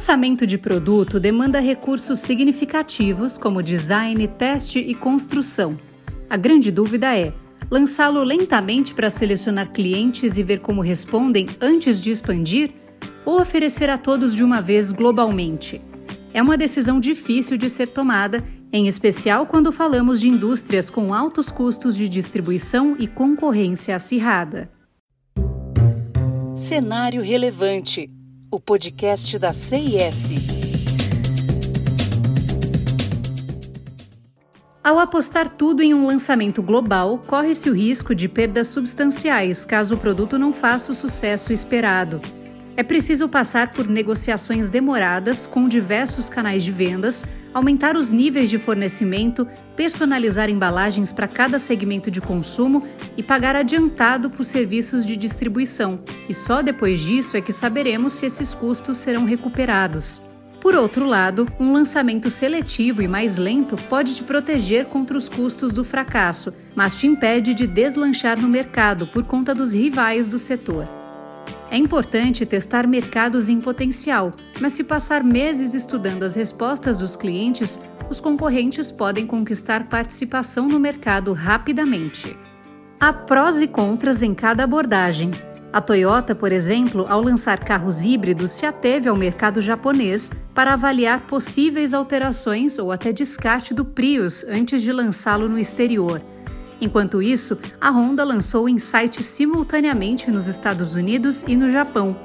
lançamento de produto demanda recursos significativos como design, teste e construção. A grande dúvida é: lançá-lo lentamente para selecionar clientes e ver como respondem antes de expandir? Ou oferecer a todos de uma vez globalmente? É uma decisão difícil de ser tomada, em especial quando falamos de indústrias com altos custos de distribuição e concorrência acirrada. Cenário Relevante o podcast da CIS. Ao apostar tudo em um lançamento global, corre-se o risco de perdas substanciais caso o produto não faça o sucesso esperado. É preciso passar por negociações demoradas com diversos canais de vendas, aumentar os níveis de fornecimento, personalizar embalagens para cada segmento de consumo e pagar adiantado por serviços de distribuição. E só depois disso é que saberemos se esses custos serão recuperados. Por outro lado, um lançamento seletivo e mais lento pode te proteger contra os custos do fracasso, mas te impede de deslanchar no mercado por conta dos rivais do setor. É importante testar mercados em potencial, mas se passar meses estudando as respostas dos clientes, os concorrentes podem conquistar participação no mercado rapidamente. Há prós e contras em cada abordagem. A Toyota, por exemplo, ao lançar carros híbridos, se ateve ao mercado japonês para avaliar possíveis alterações ou até descarte do Prius antes de lançá-lo no exterior. Enquanto isso, a Honda lançou o Insight simultaneamente nos Estados Unidos e no Japão.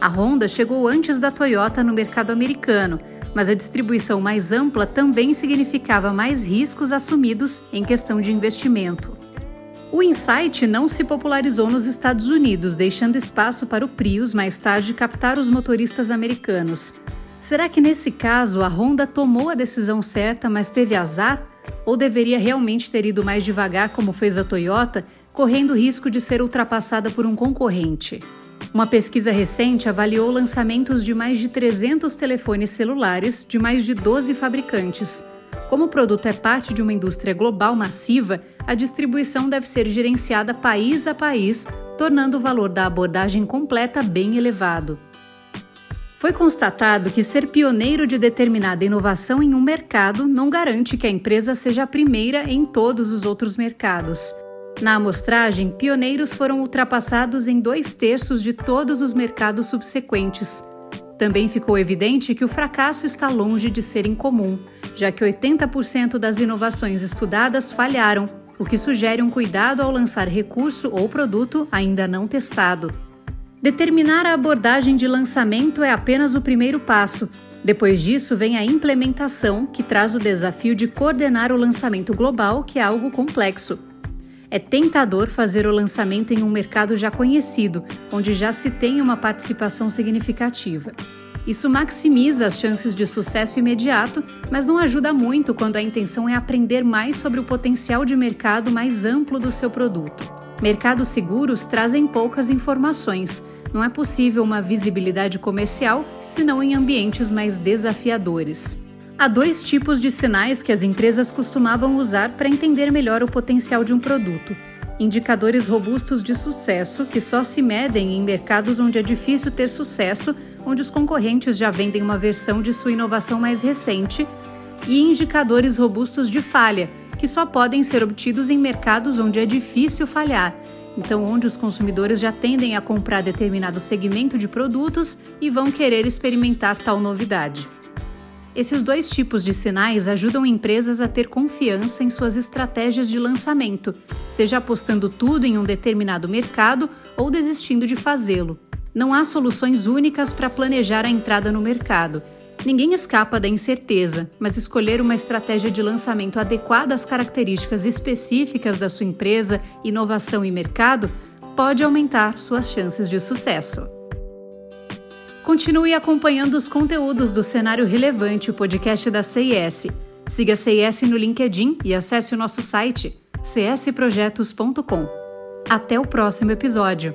A Honda chegou antes da Toyota no mercado americano, mas a distribuição mais ampla também significava mais riscos assumidos em questão de investimento. O Insight não se popularizou nos Estados Unidos, deixando espaço para o Prius mais tarde captar os motoristas americanos. Será que nesse caso a Honda tomou a decisão certa, mas teve azar? Ou deveria realmente ter ido mais devagar, como fez a Toyota, correndo o risco de ser ultrapassada por um concorrente? Uma pesquisa recente avaliou lançamentos de mais de 300 telefones celulares de mais de 12 fabricantes. Como o produto é parte de uma indústria global massiva, a distribuição deve ser gerenciada país a país, tornando o valor da abordagem completa bem elevado. Foi constatado que ser pioneiro de determinada inovação em um mercado não garante que a empresa seja a primeira em todos os outros mercados. Na amostragem, pioneiros foram ultrapassados em dois terços de todos os mercados subsequentes. Também ficou evidente que o fracasso está longe de ser incomum, já que 80% das inovações estudadas falharam, o que sugere um cuidado ao lançar recurso ou produto ainda não testado. Determinar a abordagem de lançamento é apenas o primeiro passo. Depois disso, vem a implementação, que traz o desafio de coordenar o lançamento global, que é algo complexo. É tentador fazer o lançamento em um mercado já conhecido, onde já se tem uma participação significativa. Isso maximiza as chances de sucesso imediato, mas não ajuda muito quando a intenção é aprender mais sobre o potencial de mercado mais amplo do seu produto. Mercados seguros trazem poucas informações, não é possível uma visibilidade comercial senão em ambientes mais desafiadores. Há dois tipos de sinais que as empresas costumavam usar para entender melhor o potencial de um produto. Indicadores robustos de sucesso, que só se medem em mercados onde é difícil ter sucesso, onde os concorrentes já vendem uma versão de sua inovação mais recente, e indicadores robustos de falha, que só podem ser obtidos em mercados onde é difícil falhar, então onde os consumidores já tendem a comprar determinado segmento de produtos e vão querer experimentar tal novidade. Esses dois tipos de sinais ajudam empresas a ter confiança em suas estratégias de lançamento, seja apostando tudo em um determinado mercado ou desistindo de fazê-lo. Não há soluções únicas para planejar a entrada no mercado, Ninguém escapa da incerteza, mas escolher uma estratégia de lançamento adequada às características específicas da sua empresa, inovação e mercado pode aumentar suas chances de sucesso. Continue acompanhando os conteúdos do Cenário Relevante, o podcast da CIS. Siga a CIS no LinkedIn e acesse o nosso site csprojetos.com. Até o próximo episódio.